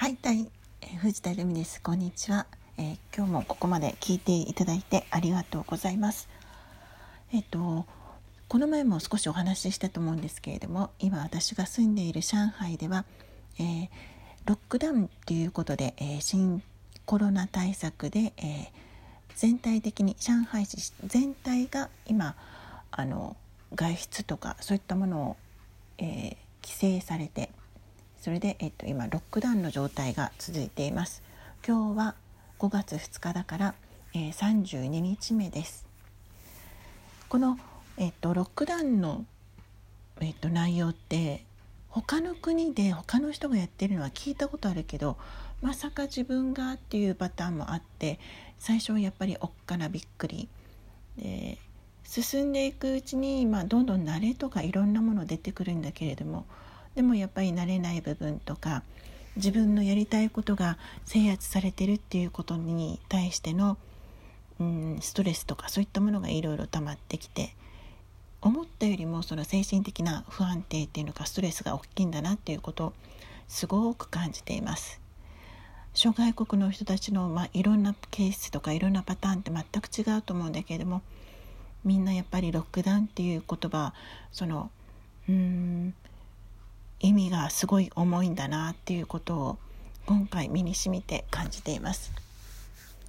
はい、たい、えー、藤田留美です。こんにちは、えー、今日もここまで聞いていただいてありがとうございます。えっ、とこの前も少しお話ししたと思うんですけれども、今私が住んでいる上海では、えー、ロックダウンということで、え新コロナ対策で、え全体的に上海市全体が今あの外出とかそういったものを、え規制されてそれで、えっと、今ロックダウンの状態が続いています。今日は5月2日だから、えー、32日目です。この、えっと、ロックダウンの、えっと、内容って他の国で他の人がやってるのは聞いたことあるけどまさか自分がっていうパターンもあって最初はやっぱりおっかなびっくり。で進んでいくうちに、まあ、どんどん慣れとかいろんなもの出てくるんだけれどもでもやっぱり慣れない部分とか自分のやりたいことが制圧されてるっていうことに対しての、うん、ストレスとかそういったものがいろいろ溜まってきて思ったよりもその精神的な不安定っていうのかストレスが大きいんだなっていうことをすごく感じています。諸外国の人たちの、まあ、いろんなケースとかいろんなパターンって全く違うと思うんだけれどもみんなやっぱりロックダウンっていう言葉そのうん意味がすごい重いんだなっていうことを今回身にしみて感じています。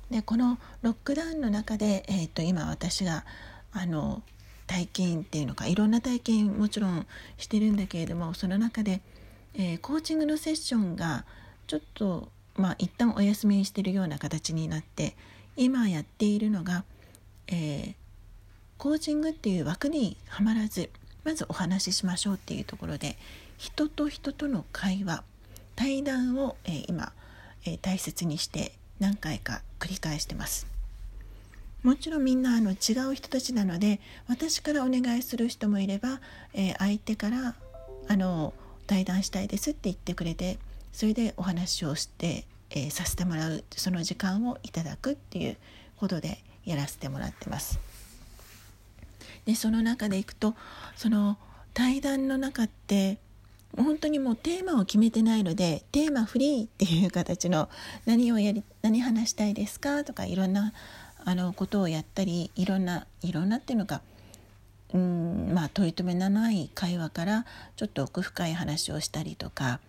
でこのロックダウンの中で、えーと、今私があの体験っていうのかいろんな体験もちろんしてるんだけれどもその中で、えー、コーチングのセッションがちょっとまあ一旦お休みにしてるような形になって今やっているのが、えー、コーチングっていう枠にはまらずまずお話ししましょうっていうところで人と人との会話対談を、えー、今、えー、大切にして何回か繰り返してますもちろんみんなあの違う人たちなので私からお願いする人もいれば、えー、相手からあの対談したいですって言ってくれてそれでお話をして、えさせてもらうその時間をいただくっていうことでやらせてもらってます。でその中でいくとその対談の中って本当にもうテーマを決めてないのでテーマフリーっていう形の何をやり何話したいですかとかいろんなあのことをやったりいろんないろんなっていうのかうんまあ取り留めのない会話からちょっと奥深い話をしたりとか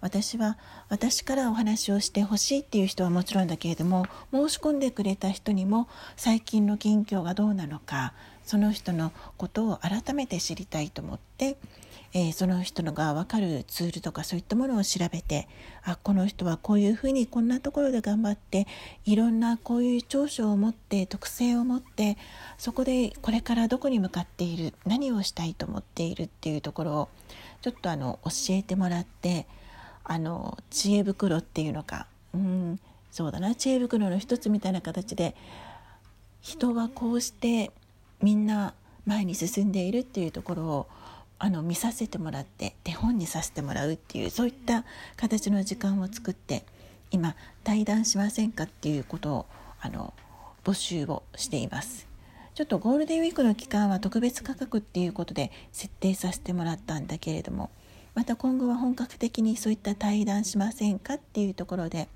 私は私からお話をしてほしいっていう人はもちろんだけれども申し込んでくれた人にも最近の近況がどうなのかその人のことを改めて知りたいと思ってえー、その人のが分かるツールとかそういったものを調べてあこの人はこういうふうにこんなところで頑張っていろんなこういう長所を持って特性を持ってそこでこれからどこに向かっている何をしたいと思っているっていうところをちょっとあの教えてもらってあの知恵袋っていうのかうんそうだな知恵袋の一つみたいな形で人はこうしてみんな前に進んでいるっていうところをあの見させてもらって手本にさせてもらうっていうそういった形の時間を作って今対談しませんかっていうことをあの募集をしています。ちょっとゴールデンウィークの期間は特別価格っていうことで設定させてもらったんだけれどもまた今後は本格的にそういった対談しませんかっていうところで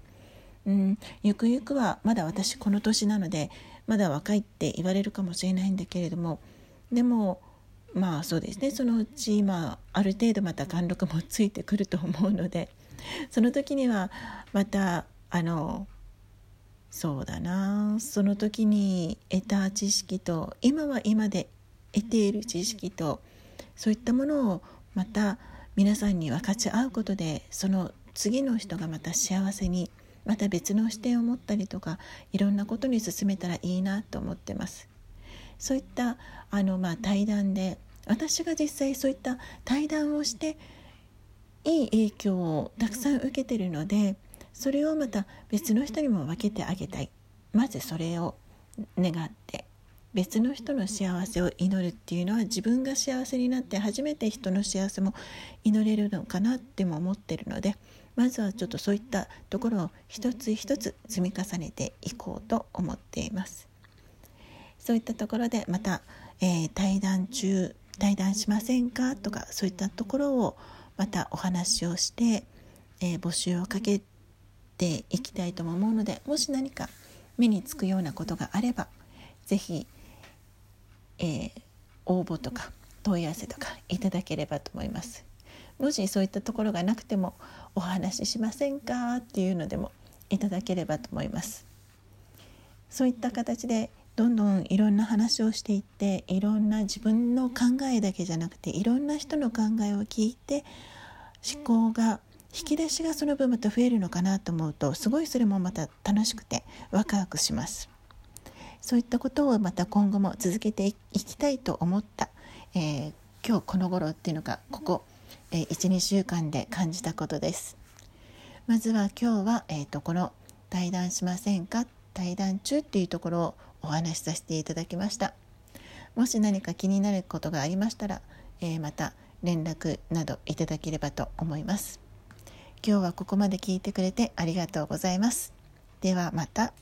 うんゆくゆくはまだ私この年なのでまだ若いって言われるかもしれないんだけれどもでもまあそうですねそのうち、まあ、ある程度また貫禄もついてくると思うので その時にはまたあのそうだなその時に得た知識と今は今で得ている知識とそういったものをまた皆さんに分かち合うことでその次の人がまた幸せにまた別の視点を持ったりとかいろんなことに進めたらいいなと思ってます。そういったあの、まあ、対談で私が実際そういった対談をしていい影響をたくさん受けてるのでそれをまた別の人にも分けてあげたいまずそれを願って別の人の幸せを祈るっていうのは自分が幸せになって初めて人の幸せも祈れるのかなっても思ってるのでまずはちょっとそういったところを一つ一つ積み重ねていこうと思っています。そういったところでまた、えー、対談中対談しませんか？とかそういったところをまたお話をして、えー、募集をかけていきたいとも思うのでもし何か目につくようなことがあれば是非、えー、応募とか問い合わせとかいただければと思います。もしそういったところがなくてもお話ししませんか？っていうのでもいただければと思います。そういった形でどんどんいろんな話をしていっていろんな自分の考えだけじゃなくていろんな人の考えを聞いて思考が引き出しがその分また増えるのかなと思うとすごいそれもまた楽しくてワクワクしますそういったことをまた今後も続けていきたいと思った、えー、今日この頃っていうのがここ、えー、12週間で感じたことですまずは今日は、えーと、この「対談しませんか?」対談中っていうところをお話しさせていただきましたもし何か気になることがありましたら、えー、また連絡などいただければと思います今日はここまで聞いてくれてありがとうございます。ではまた。